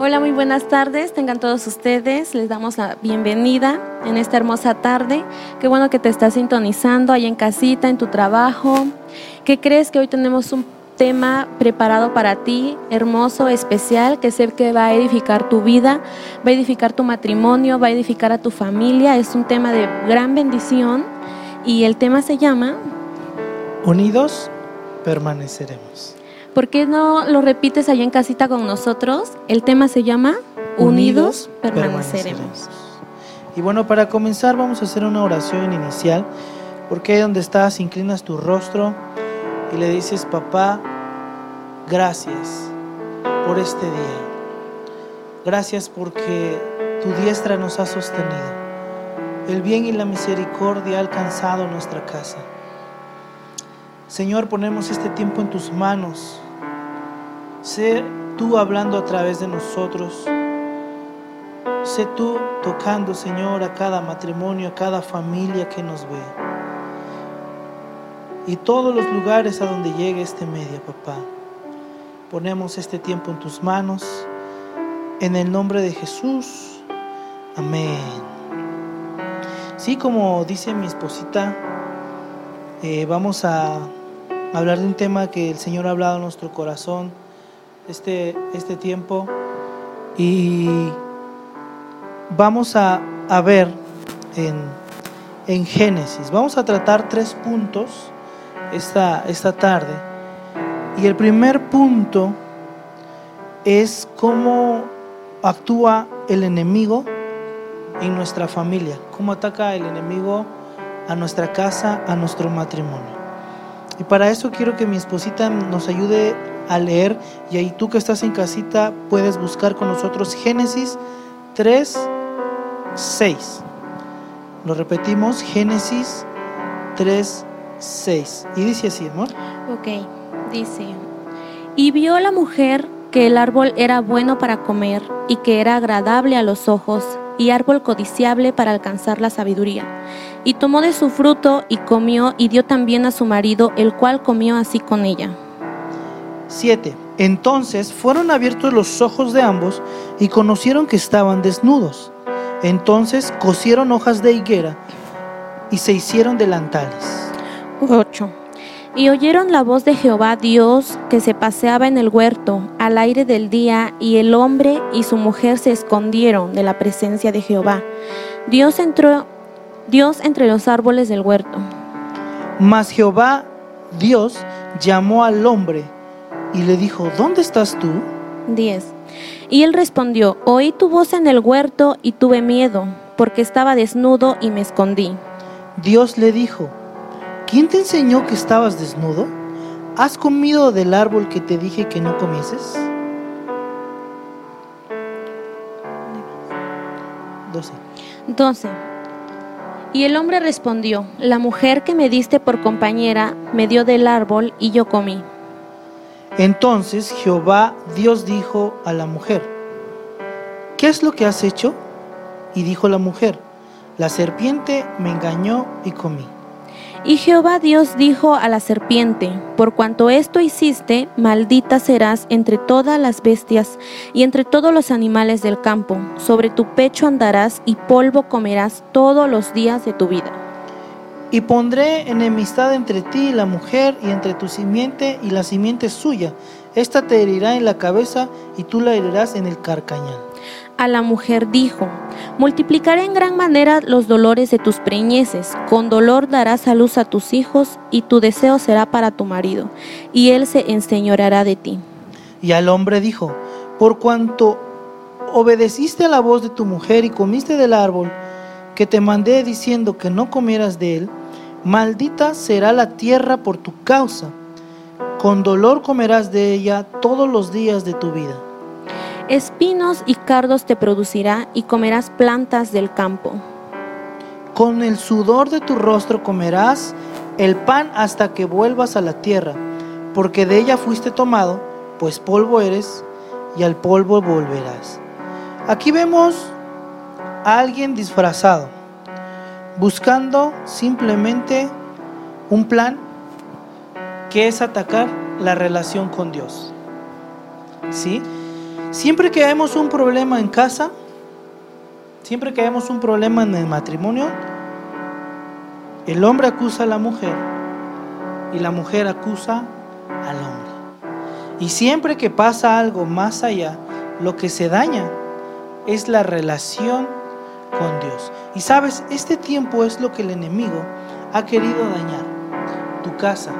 Hola, muy buenas tardes. Tengan todos ustedes. Les damos la bienvenida en esta hermosa tarde. Qué bueno que te estás sintonizando ahí en casita, en tu trabajo. ¿Qué crees que hoy tenemos un tema preparado para ti, hermoso, especial, que sé que va a edificar tu vida, va a edificar tu matrimonio, va a edificar a tu familia? Es un tema de gran bendición y el tema se llama Unidos permaneceremos. ¿Por qué no lo repites allá en casita con nosotros? El tema se llama Unidos, permaneceremos. Y bueno, para comenzar vamos a hacer una oración inicial, porque ahí donde estás inclinas tu rostro y le dices, papá, gracias por este día. Gracias porque tu diestra nos ha sostenido. El bien y la misericordia ha alcanzado nuestra casa. Señor, ponemos este tiempo en tus manos. Sé tú hablando a través de nosotros. Sé tú tocando, Señor, a cada matrimonio, a cada familia que nos ve. Y todos los lugares a donde llegue este medio, papá. Ponemos este tiempo en tus manos. En el nombre de Jesús. Amén. Sí, como dice mi esposita, eh, vamos a hablar de un tema que el Señor ha hablado en nuestro corazón este, este tiempo y vamos a, ver en, en, Génesis. Vamos a tratar tres puntos esta, esta tarde. Y el primer punto es cómo actúa el enemigo en nuestra familia, cómo ataca el enemigo a nuestra casa, a nuestro matrimonio. Y para eso quiero que mi esposita nos ayude a leer y ahí tú que estás en casita puedes buscar con nosotros Génesis 3, 6. Lo repetimos, Génesis 3, 6. Y dice así, amor. Ok, dice, y vio la mujer que el árbol era bueno para comer y que era agradable a los ojos y árbol codiciable para alcanzar la sabiduría. Y tomó de su fruto y comió y dio también a su marido, el cual comió así con ella. 7. Entonces fueron abiertos los ojos de ambos y conocieron que estaban desnudos. Entonces cosieron hojas de higuera y se hicieron delantales. 8. Y oyeron la voz de Jehová Dios que se paseaba en el huerto al aire del día, y el hombre y su mujer se escondieron de la presencia de Jehová. Dios entró, Dios entre los árboles del huerto. Mas Jehová Dios llamó al hombre y le dijo, ¿dónde estás tú? 10. Y él respondió, oí tu voz en el huerto y tuve miedo, porque estaba desnudo y me escondí. Dios le dijo, ¿quién te enseñó que estabas desnudo? ¿Has comido del árbol que te dije que no comieses? 12. 12. Y el hombre respondió, la mujer que me diste por compañera me dio del árbol y yo comí. Entonces Jehová Dios dijo a la mujer, ¿qué es lo que has hecho? Y dijo la mujer, la serpiente me engañó y comí. Y Jehová Dios dijo a la serpiente, por cuanto esto hiciste, maldita serás entre todas las bestias y entre todos los animales del campo, sobre tu pecho andarás y polvo comerás todos los días de tu vida. Y pondré enemistad entre ti y la mujer, y entre tu simiente y la simiente suya. Esta te herirá en la cabeza, y tú la herirás en el carcañal. A la mujer dijo, multiplicaré en gran manera los dolores de tus preñeces, con dolor darás a luz a tus hijos, y tu deseo será para tu marido, y él se enseñoreará de ti. Y al hombre dijo, por cuanto obedeciste a la voz de tu mujer y comiste del árbol, que te mandé diciendo que no comieras de él, maldita será la tierra por tu causa. Con dolor comerás de ella todos los días de tu vida. Espinos y cardos te producirá y comerás plantas del campo. Con el sudor de tu rostro comerás el pan hasta que vuelvas a la tierra, porque de ella fuiste tomado, pues polvo eres y al polvo volverás. Aquí vemos alguien disfrazado, buscando simplemente un plan que es atacar la relación con Dios. ¿Sí? Siempre que vemos un problema en casa, siempre que vemos un problema en el matrimonio, el hombre acusa a la mujer y la mujer acusa al hombre. Y siempre que pasa algo más allá, lo que se daña es la relación con Dios. Y sabes, este tiempo es lo que el enemigo ha querido dañar. Tu casa,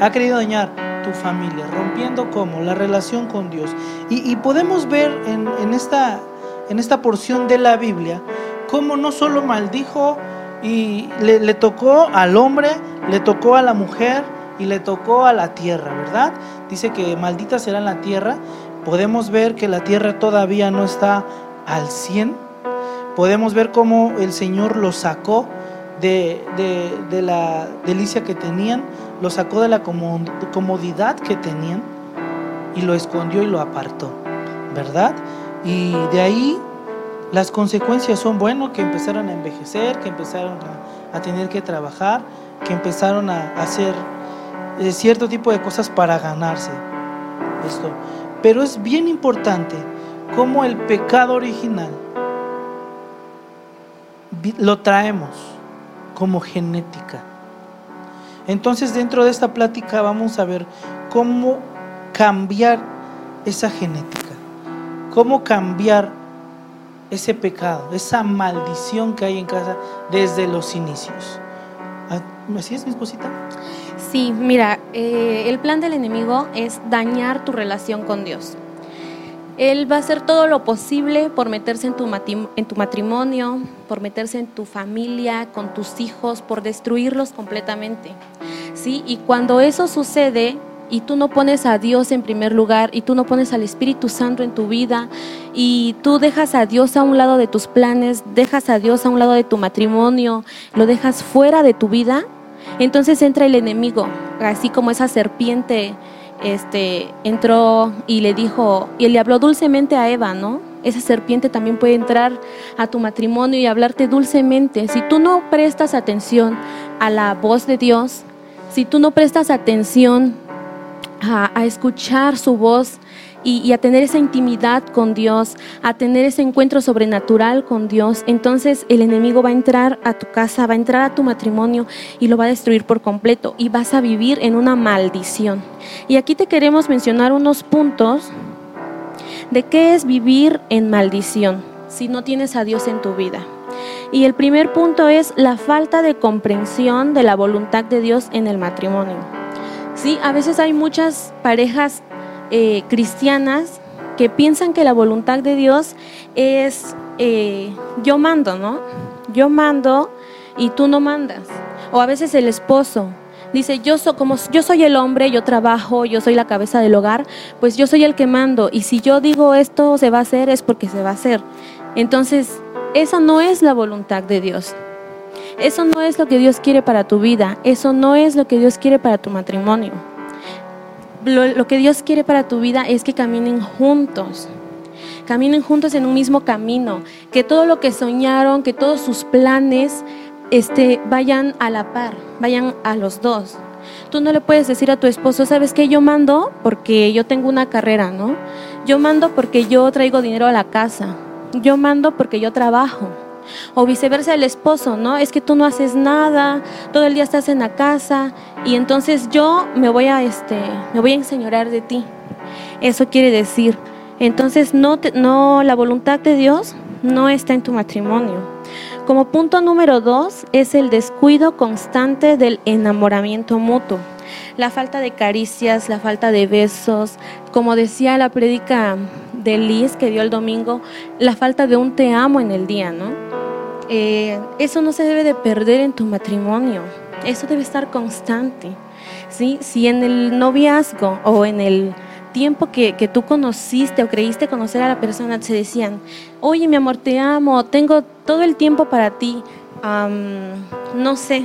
ha querido dañar tu familia, rompiendo como la relación con Dios. Y, podemos ver en, esta, en esta porción de la Biblia cómo no solo maldijo y le, tocó al hombre, le tocó a la mujer y le tocó a la tierra, ¿verdad? Dice que maldita será la tierra. Podemos ver que la tierra todavía no está al 100. Podemos ver cómo el Señor lo sacó de, de, la delicia que tenían, lo sacó de la comodidad que tenían y lo escondió y lo apartó, ¿verdad? Y de ahí las consecuencias son, bueno, que empezaron a envejecer, que empezaron a, tener que trabajar, que empezaron a hacer eh, cierto tipo de cosas para ganarse esto. Pero es bien importante cómo el pecado original lo traemos como genética. Entonces dentro de esta plática vamos a ver cómo cambiar esa genética, cómo cambiar ese pecado, esa maldición que hay en casa desde los inicios. Ah, ¿Me sigues, mi esposita? Sí, mira, eh, el plan del enemigo es dañar tu relación con Dios. Él va a hacer todo lo posible por meterse en tu, en tu matrimonio, por meterse en tu familia, con tus hijos, por destruirlos completamente. ¿sí? Y cuando eso sucede y tú no pones a Dios en primer lugar y tú no pones al Espíritu Santo en tu vida y tú dejas a Dios a un lado de tus planes, dejas a Dios a un lado de tu matrimonio, lo dejas fuera de tu vida, entonces entra el enemigo, así como esa serpiente este, entró y le dijo, y le habló dulcemente a Eva, ¿no? Esa serpiente también puede entrar a tu matrimonio y hablarte dulcemente. Si tú no prestas atención a la voz de Dios, si tú no prestas atención a, a escuchar su voz, y, a tener esa intimidad con Dios, a tener ese encuentro sobrenatural con Dios, entonces el enemigo va a entrar a tu casa, va a entrar a tu matrimonio y lo va a destruir por completo y vas a vivir en una maldición. Y aquí te queremos mencionar unos puntos de qué es vivir en maldición si no tienes a Dios en tu vida. Y el primer punto es la falta de comprensión de la voluntad de Dios en el matrimonio. Sí, a veces hay muchas parejas eh, cristianas que piensan que la voluntad de Dios es eh, yo mando, ¿no? Yo mando y tú no mandas. O a veces el esposo dice, yo, soy como yo soy el hombre, yo trabajo, yo soy la cabeza del hogar, pues yo soy el que mando. Y si yo digo esto se va a hacer, es porque se va a hacer. Entonces, esa no es la voluntad de Dios. Eso no es lo que Dios quiere para tu vida. Eso no es lo que Dios quiere para tu matrimonio lo, que Dios quiere para tu vida es que caminen juntos caminen juntos en un mismo camino, que todo lo que soñaron, que todos sus planes este, vayan a la par, vayan a los dos. Tú no le puedes decir a tu esposo, ¿sabes qué? Yo mando porque yo tengo una carrera, ¿no? Yo mando porque yo traigo dinero a la casa. Yo mando porque yo trabajo. O viceversa el esposo, ¿no? Es que tú no haces nada, todo el día estás en la casa y entonces yo me voy a este me voy a enseñorar de ti. Eso quiere decir, entonces no no la voluntad de Dios no está en tu matrimonio. Como punto número dos es el descuido constante del enamoramiento mutuo. La falta de caricias, la falta de besos, como decía la prédica de Liz que dio el domingo, la falta de un te amo en el día, ¿no? Eh, eso no se debe de perder en tu matrimonio, eso debe estar constante. ¿sí? Si en el noviazgo o en el tiempo que, tú conociste o creíste conocer a la persona, se decían, oye mi amor, te amo, tengo todo el tiempo para ti, no sé,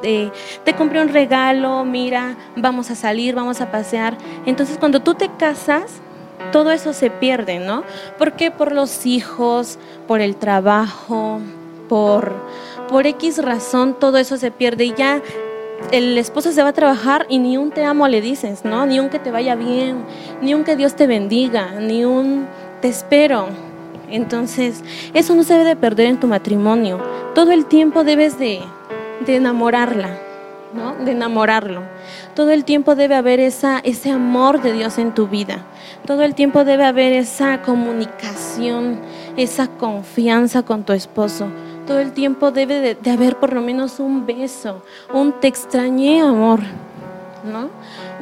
te compré un regalo, mira, vamos a salir, vamos a pasear. Entonces cuando tú te casas, todo eso se pierde, ¿no? ¿Por qué? Por los hijos, por el trabajo, por, por X razón todo eso se pierde y ya el esposo se va a trabajar y ni un te amo le dices, ¿no? Ni un que te vaya bien, ni un que Dios te bendiga, ni un te espero. Entonces, eso no se debe de perder en tu matrimonio. Todo el tiempo debes de, de enamorarla, ¿no? De enamorarlo. Todo el tiempo debe haber esa, ese amor de Dios en tu vida. Todo el tiempo debe haber esa comunicación, esa confianza con tu esposo. Todo el tiempo debe de, haber por lo menos un beso, un te extrañé amor, ¿no?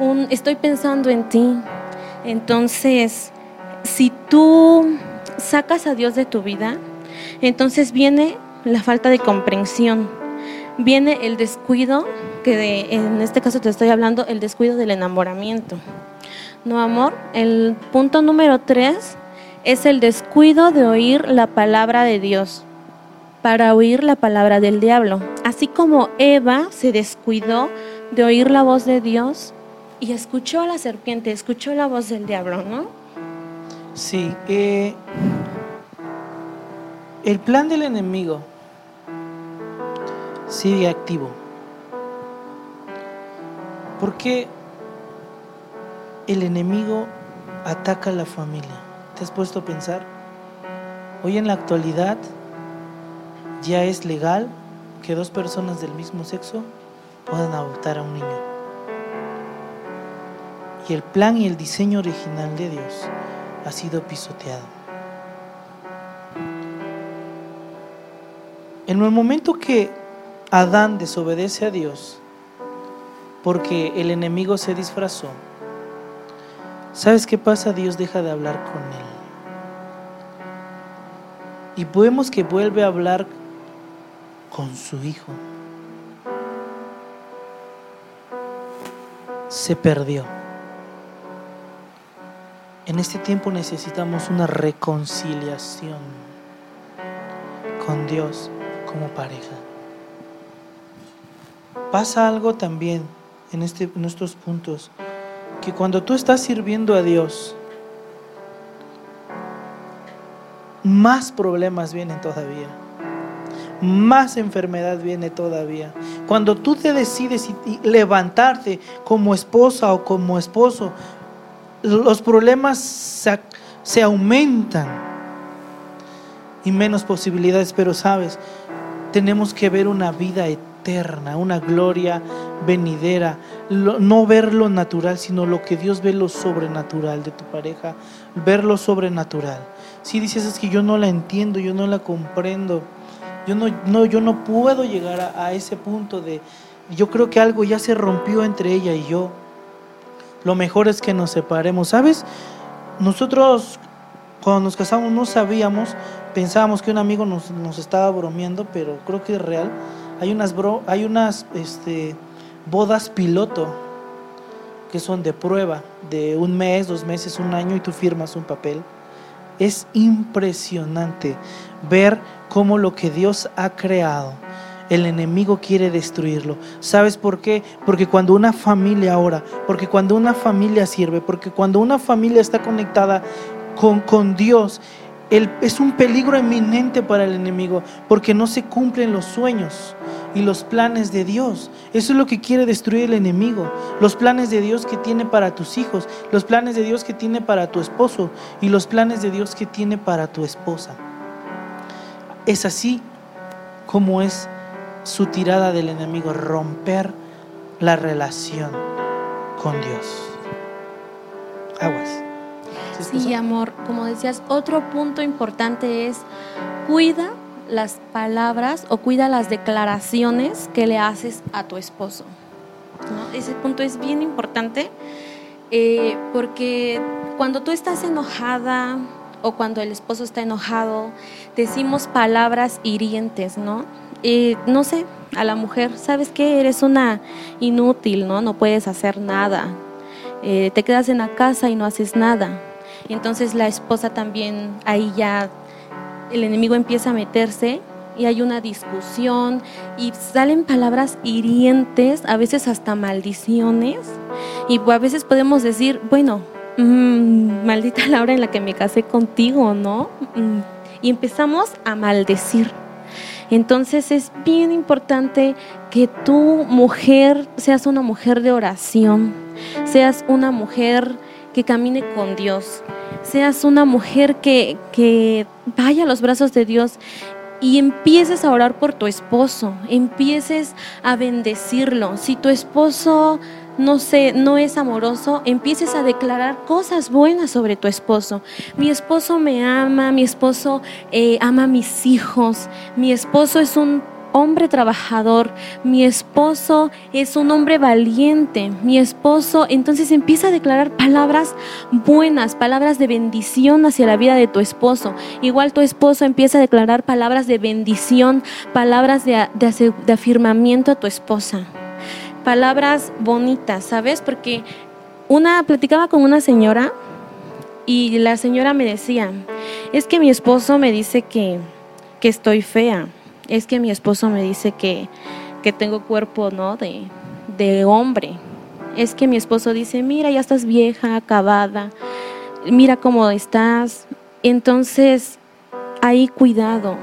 Un estoy pensando en ti. Entonces, si tú sacas a Dios de tu vida, entonces viene la falta de comprensión, viene el descuido, que en este caso te estoy hablando, el descuido del enamoramiento. No, amor. El punto número tres es el descuido de oír la palabra de Dios para oír la palabra del diablo. Así como Eva se descuidó de oír la voz de Dios y escuchó a la serpiente, escuchó la voz del diablo, ¿no? Sí. Eh, el plan del enemigo sigue activo. Porque el enemigo ataca a la familia. ¿Te has puesto a pensar? Hoy en la actualidad ya es legal que dos personas del mismo sexo puedan adoptar a un niño. Y el plan y el diseño original de Dios ha sido pisoteado. En el momento que Adán desobedece a Dios, porque el enemigo se disfrazó, ¿sabes qué pasa? Dios deja de hablar con él. Y vemos que vuelve a hablar con su hijo. Se perdió. En este tiempo necesitamos una reconciliación con Dios como pareja. Pasa algo también en, este, en estos puntos, que cuando tú estás sirviendo a Dios, más problemas vienen todavía más enfermedad viene todavía. Cuando tú te decides levantarte como esposa o como esposo, los problemas se aumentan y menos posibilidades, pero sabes, tenemos que ver una vida eterna, una gloria venidera, no ver lo natural, sino lo que Dios ve lo sobrenatural de tu pareja, ver lo sobrenatural. Si dices es que yo no la entiendo, yo no la comprendo, yo no, no, yo no puedo llegar a, ese punto de, yo creo que algo ya se rompió entre ella y yo. Lo mejor es que nos separemos, ¿sabes? Nosotros cuando nos casamos no sabíamos, pensábamos que un amigo nos, estaba bromeando, pero creo que es real. Hay unas, hay unas este, bodas piloto que son de prueba, de un mes, dos meses, un año y tú firmas un papel. Es impresionante ver cómo lo que Dios ha creado, el enemigo quiere destruirlo. ¿Sabes por qué? Porque cuando una familia ora, porque cuando una familia sirve, porque cuando una familia está conectada con, con Dios, es un peligro eminente para el enemigo, porque no se cumplen los sueños y los planes de Dios. Eso es lo que quiere destruir el enemigo. Los planes de Dios que tiene para tus hijos, los planes de Dios que tiene para tu esposo y los planes de Dios que tiene para tu esposa. Es así como es su tirada del enemigo, romper la relación con Dios. Aguas. Sí, amor, como decías, otro punto importante es cuida las palabras o cuida las declaraciones que le haces a tu esposo. Ese punto es bien importante eh, porque cuando tú estás enojada, o cuando el esposo está enojado, decimos palabras hirientes, ¿no? No sé, a la mujer, ¿sabes qué? Eres una inútil, ¿no? No puedes hacer nada. Eh, te quedas en la casa y no haces nada. Y entonces la esposa también, ahí ya el enemigo empieza a meterse y hay una discusión y salen palabras hirientes, a veces hasta maldiciones. Y a veces podemos decir, bueno, Mm, maldita la hora en la que me casé contigo, ¿no? Mm, y empezamos a maldecir. Entonces es bien importante que tú, mujer, seas una mujer de oración, seas una mujer que camine con Dios, seas una mujer que, que vaya a los brazos de Dios y empieces a orar por tu esposo, empieces a bendecirlo. Si tu esposo no sé, no es amoroso, empieces a declarar cosas buenas sobre tu esposo. Mi esposo me ama, mi esposo eh, ama a mis hijos, mi esposo es un hombre trabajador, mi esposo es un hombre valiente, mi esposo, entonces empieza a declarar palabras buenas, palabras de bendición hacia la vida de tu esposo. Igual tu esposo empieza a declarar palabras de bendición, palabras de, de afirmamiento a tu esposa palabras bonitas, ¿sabes? Porque una platicaba con una señora y la señora me decía, es que mi esposo me dice que, que estoy fea, es que mi esposo me dice que, que tengo cuerpo, ¿no? De, de hombre. Es que mi esposo dice, mira, ya estás vieja, acabada, mira cómo estás. Entonces, ahí cuidado,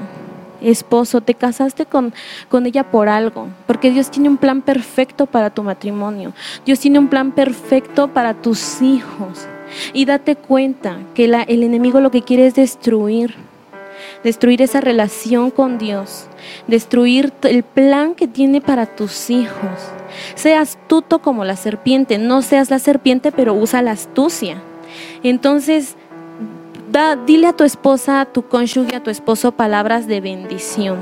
esposo, te casaste con, con ella por algo, porque Dios tiene un plan perfecto para tu matrimonio, Dios tiene un plan perfecto para tus hijos. Y date cuenta que el enemigo lo que quiere es destruir, destruir esa relación con Dios, destruir el plan que tiene para tus hijos. Sea astuto como la serpiente, no seas la serpiente, pero usa la astucia. Entonces, dile a tu esposa, a tu cónyuge, a tu esposo palabras de bendición.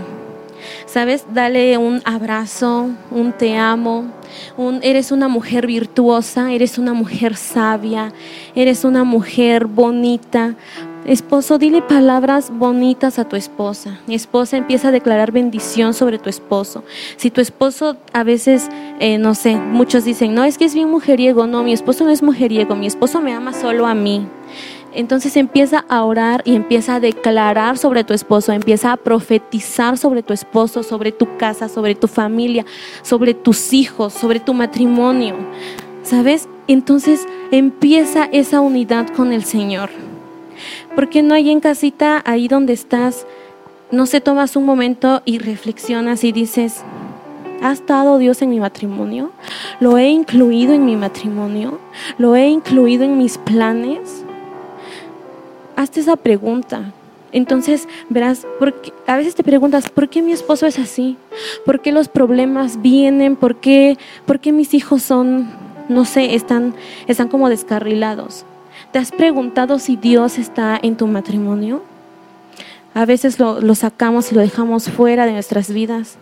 ¿Sabes? Dale un abrazo, un te amo, un eres una mujer virtuosa, eres una mujer sabia, eres una mujer bonita. Esposo, dile palabras bonitas a tu esposa. Mi esposa empieza a declarar bendición sobre tu esposo. Si tu esposo a veces, eh, no sé, muchos dicen, no, es que es bien mujeriego. No, mi esposo no es mujeriego, mi esposo me ama solo a mí. Entonces empieza a orar y empieza a declarar sobre tu esposo, empieza a profetizar sobre tu esposo, sobre tu casa, sobre tu familia, sobre tus hijos, sobre tu matrimonio. ¿Sabes? Entonces empieza esa unidad con el Señor. Porque no hay en casita, ahí donde estás, no se tomas un momento y reflexionas y dices, ¿Ha estado Dios en mi matrimonio? ¿Lo he incluido en mi matrimonio? ¿Lo he incluido en mis planes? hazte esa pregunta. Entonces verás, porque a veces te preguntas, ¿por qué mi esposo es así? ¿Por qué los problemas vienen? ¿Por qué, por qué mis hijos son, no sé, están, están como descarrilados? ¿Te has preguntado si Dios está en tu matrimonio? A veces lo, sacamos y lo dejamos fuera de nuestras vidas.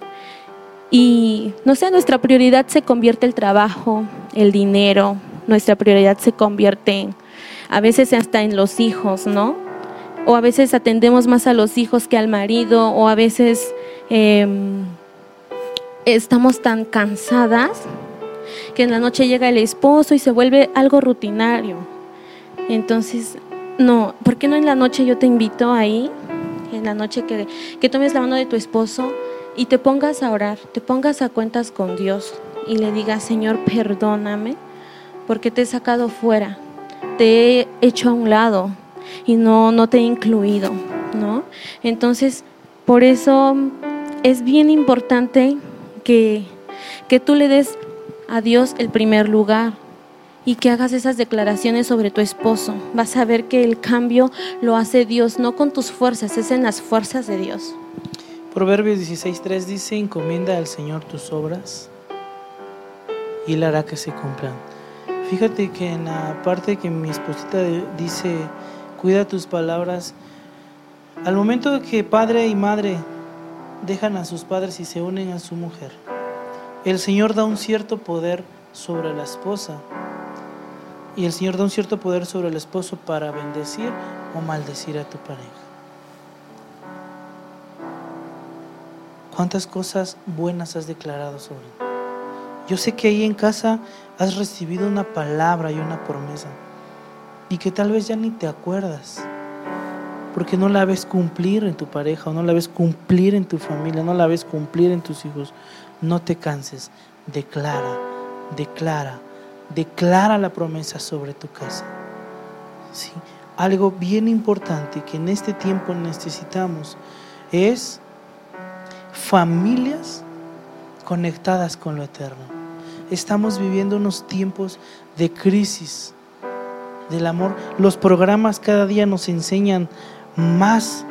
Y, no sé, nuestra prioridad se convierte el trabajo, el dinero, nuestra prioridad se convierte en a veces hasta en los hijos, ¿no? O a veces atendemos más a los hijos que al marido, o a veces em, estamos tan cansadas que en la noche llega el esposo y se vuelve algo rutinario. Entonces, no, ¿por qué no en la noche yo te invito ahí, en la noche que, que tomes la mano de tu esposo y te pongas a orar, te pongas a cuentas con Dios y le digas, Señor, perdóname porque te he sacado fuera, te he hecho a un lado y no, no te he incluido, ¿no? Entonces, por eso es bien importante que, que tú le des a Dios el primer lugar y que hagas esas declaraciones sobre tu esposo. Vas a ver que el cambio lo hace Dios, no con tus fuerzas, es en las fuerzas de Dios. Proverbios 16.3 dice, encomienda al Señor tus obras y Él hará que se cumplan. Fíjate que en la parte que mi esposita dice, cuida tus palabras, al momento que padre y madre dejan a sus padres y se unen a su mujer, el Señor da un cierto poder sobre la esposa. Y el Señor da un cierto poder sobre el esposo para bendecir o maldecir a tu pareja. ¿Cuántas cosas buenas has declarado sobre él? Yo sé que ahí en casa has recibido una palabra y una promesa y que tal vez ya ni te acuerdas porque no la ves cumplir en tu pareja o no la ves cumplir en tu familia, no la ves cumplir en tus hijos. No te canses, declara, declara, declara la promesa sobre tu casa. ¿Sí? Algo bien importante que en este tiempo necesitamos es familias conectadas con lo eterno. Estamos viviendo unos tiempos de crisis del amor. Los programas cada día nos enseñan más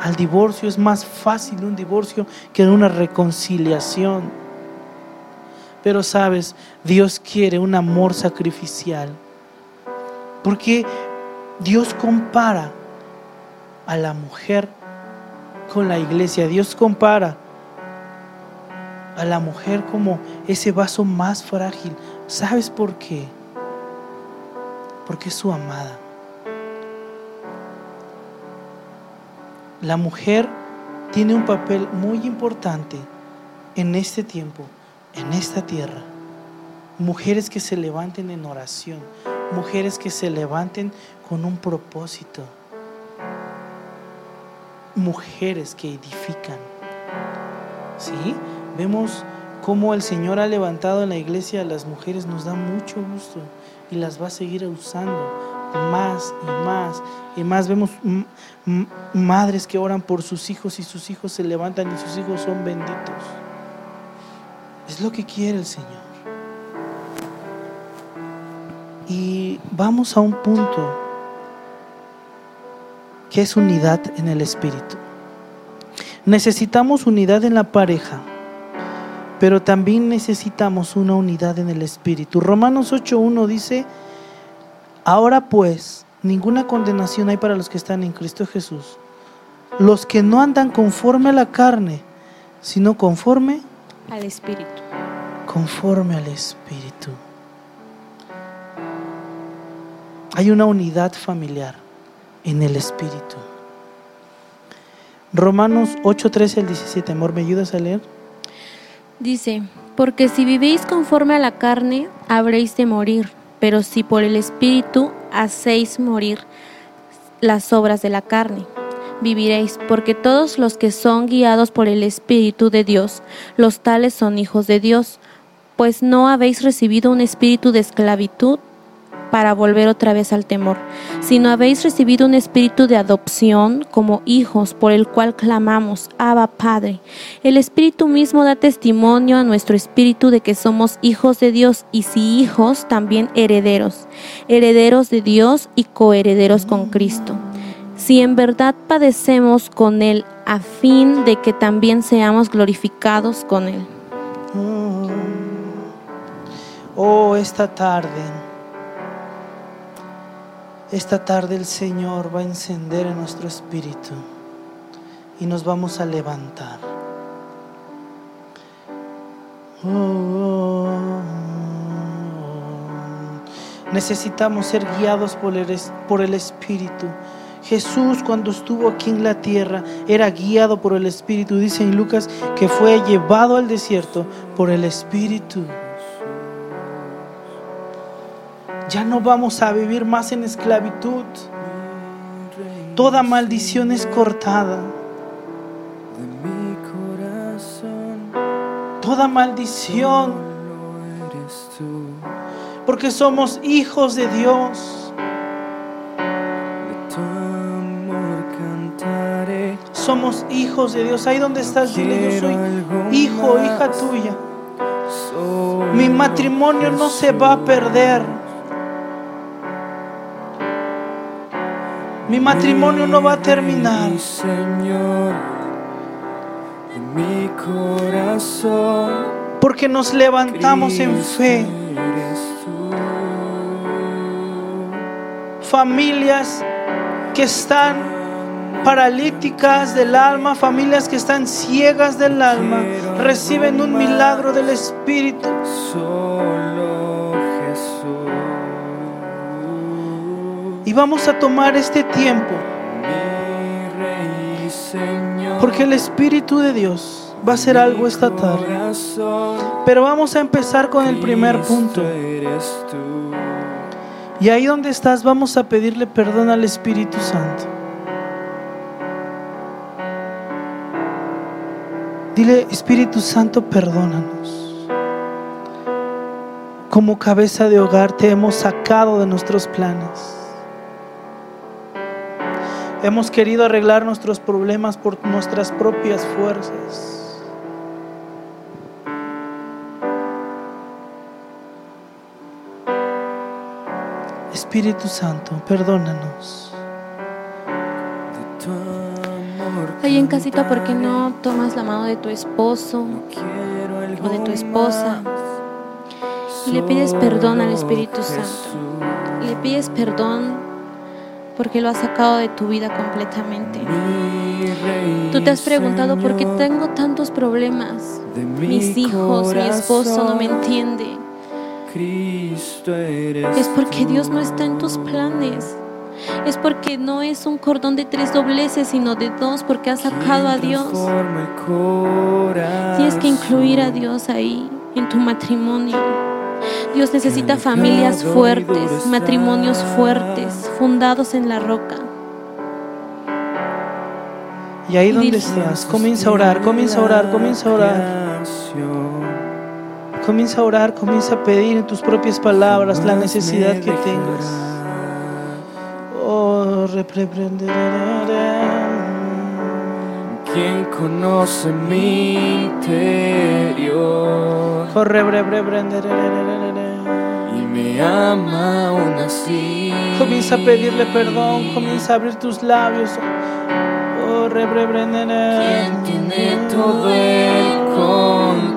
al divorcio. Es más fácil un divorcio que una reconciliación. Pero sabes, Dios quiere un amor sacrificial. Porque Dios compara a la mujer con la iglesia. Dios compara a la mujer como ese vaso más frágil. ¿Sabes por qué? Porque es su amada. La mujer tiene un papel muy importante en este tiempo, en esta tierra. Mujeres que se levanten en oración, mujeres que se levanten con un propósito, mujeres que edifican. ¿Sí? Vemos cómo el Señor ha levantado en la iglesia a las mujeres, nos da mucho gusto y las va a seguir usando más y más y más. Vemos madres que oran por sus hijos y sus hijos se levantan y sus hijos son benditos. Es lo que quiere el Señor. Y vamos a un punto que es unidad en el Espíritu. Necesitamos unidad en la pareja pero también necesitamos una unidad en el Espíritu. Romanos 8.1 dice, ahora pues, ninguna condenación hay para los que están en Cristo Jesús. Los que no andan conforme a la carne, sino conforme al Espíritu. Conforme al Espíritu. Hay una unidad familiar en el Espíritu. Romanos 8.13 al 17. Amor, ¿me ayudas a leer? Dice, porque si vivís conforme a la carne, habréis de morir, pero si por el Espíritu hacéis morir las obras de la carne, viviréis, porque todos los que son guiados por el Espíritu de Dios, los tales son hijos de Dios, pues no habéis recibido un espíritu de esclavitud para volver otra vez al temor, sino habéis recibido un espíritu de adopción como hijos por el cual clamamos, Abba Padre. El Espíritu mismo da testimonio a nuestro espíritu de que somos hijos de Dios y si hijos, también herederos, herederos de Dios y coherederos con Cristo. Si en verdad padecemos con Él a fin de que también seamos glorificados con Él. Oh, esta tarde esta tarde el Señor va a encender en nuestro espíritu y nos vamos a levantar. necesitamos ser guiados por el, por el Espíritu. Jesús cuando estuvo aquí en la tierra era guiado por el Espíritu. Dice en Lucas que fue llevado al desierto por el Espíritu. Ya no vamos a vivir más en esclavitud. Toda maldición es cortada. Toda maldición. Porque somos hijos de Dios. Somos hijos de Dios. Ahí donde estás, dile, yo soy hijo, hija tuya. Mi matrimonio no se va a perder. Mi matrimonio no va a terminar. Señor, en mi corazón. Porque nos levantamos en fe. Familias que están paralíticas del alma, familias que están ciegas del alma, reciben un milagro del Espíritu. Y vamos a tomar este tiempo. Porque el Espíritu de Dios va a hacer algo esta tarde. Pero vamos a empezar con el primer punto. Y ahí donde estás vamos a pedirle perdón al Espíritu Santo. Dile, Espíritu Santo, perdónanos. Como cabeza de hogar te hemos sacado de nuestros planes. Hemos querido arreglar nuestros problemas por nuestras propias fuerzas. Espíritu Santo, perdónanos. Ahí en casita, ¿por qué no tomas la mano de tu esposo o de tu esposa y le pides perdón al Espíritu Santo? Y le pides perdón porque lo has sacado de tu vida completamente. Tú te has preguntado por qué tengo tantos problemas. Mis hijos, mi esposo no me entiende. Es porque. Dios no está en tus planes. Es porque no es un cordón de tres dobleces, sino de dos, porque has sacado a Dios. Tienes que incluir a Dios ahí, en tu matrimonio. Dios necesita familias fuertes, matrimonios fuertes, fundados en la roca. Y ahí donde estás, comienza a orar, comienza a orar, comienza a orar. Comienza a orar, comienza a pedir en tus propias palabras la necesidad que tengas. Reprenderá. Quien conoce mi interior y me ama aún así. Comienza a pedirle perdón, comienza a abrir tus labios. Oh. Quien tiene todo el control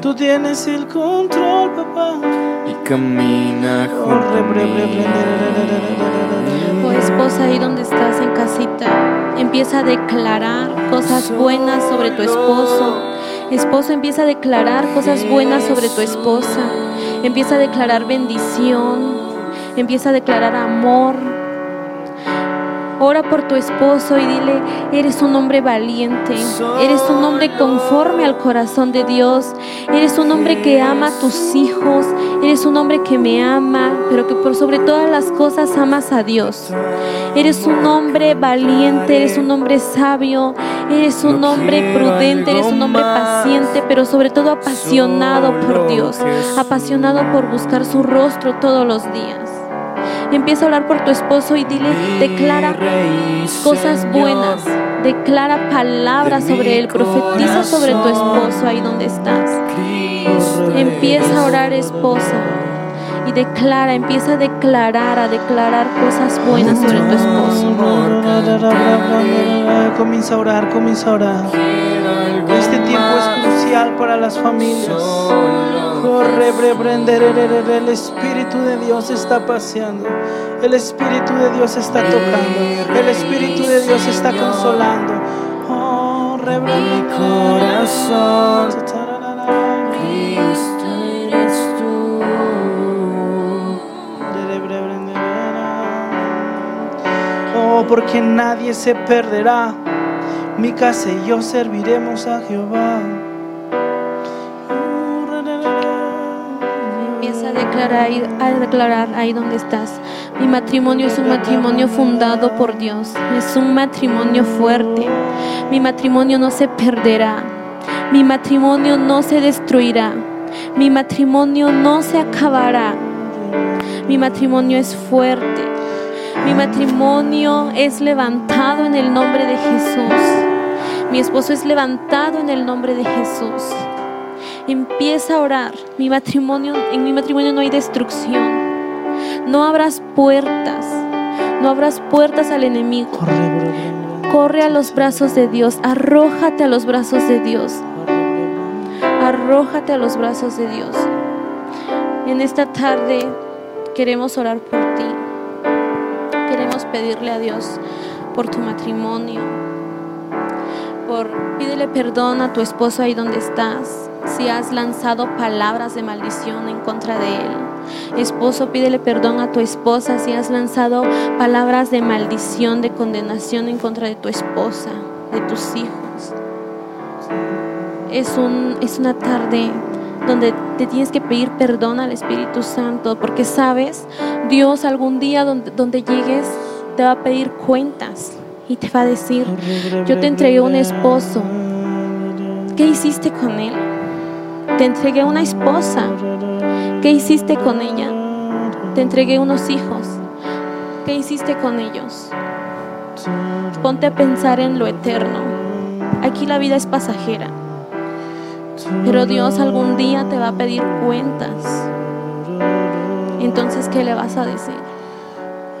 Tú tienes el control, papá. y camina Oh, junto re, a bre, bre, mí. O esposa, ahí donde estás en casita, empieza a declarar cosas buenas sobre tu esposo. Esposo, empieza a declarar cosas buenas sobre tu esposa. Empieza a declarar bendición. Empieza a declarar amor. Ora por tu esposo y dile, eres un hombre valiente, eres un hombre conforme al corazón de Dios, eres un hombre que ama a tus hijos, eres un hombre que me ama, pero que por sobre todas las cosas amas a Dios. Eres un hombre valiente, eres un hombre sabio, eres un hombre prudente, eres un hombre paciente, pero sobre todo apasionado por Dios, apasionado por buscar su rostro todos los días. Empieza a hablar por tu esposo y dile, declara cosas buenas, declara palabras sobre él, profetiza sobre tu esposo ahí donde estás. Empieza a orar esposa y declara, empieza a declarar, a declarar cosas buenas sobre tu esposo. Comienza a orar, comienza a orar. Este tiempo es crucial para las familias. El Espíritu de Dios está paseando. El Espíritu de Dios está tocando. El Espíritu de Dios está consolando. Oh, re, bre, Mi corazón. Cristo eres tú. Oh, porque nadie se perderá. Mi casa y yo serviremos a Jehová. A declarar ahí donde estás. Mi matrimonio es un matrimonio fundado por Dios. Es un matrimonio fuerte. Mi matrimonio no se perderá. Mi matrimonio no se destruirá. Mi matrimonio no se acabará. Mi matrimonio es fuerte. Mi matrimonio es levantado en el nombre de Jesús. Mi esposo es levantado en el nombre de Jesús. Empieza a orar. Mi matrimonio, en mi matrimonio no hay destrucción. No abras puertas. No abras puertas al enemigo. Corre, a los brazos de Dios. Arrójate a los brazos de Dios. Arrójate a los brazos de Dios. En esta tarde queremos orar por ti. Queremos pedirle a Dios por tu matrimonio. Por pídele perdón a tu esposo ahí donde estás. Si has lanzado palabras de maldición en contra de él. Esposo, pídele perdón a tu esposa si has lanzado palabras de maldición, de condenación en contra de tu esposa, de tus hijos. Es, un, es una tarde donde te tienes que pedir perdón al Espíritu Santo, porque sabes, Dios algún día donde, donde llegues te va a pedir cuentas y te va a decir, yo te entregué un esposo, ¿qué hiciste con él? Te entregué una esposa, ¿qué hiciste con ella? Te entregué unos hijos, ¿qué hiciste con ellos? Ponte a pensar en lo eterno. Aquí la vida es pasajera, pero Dios algún día te va a pedir cuentas. entonces ¿qué le vas a decir?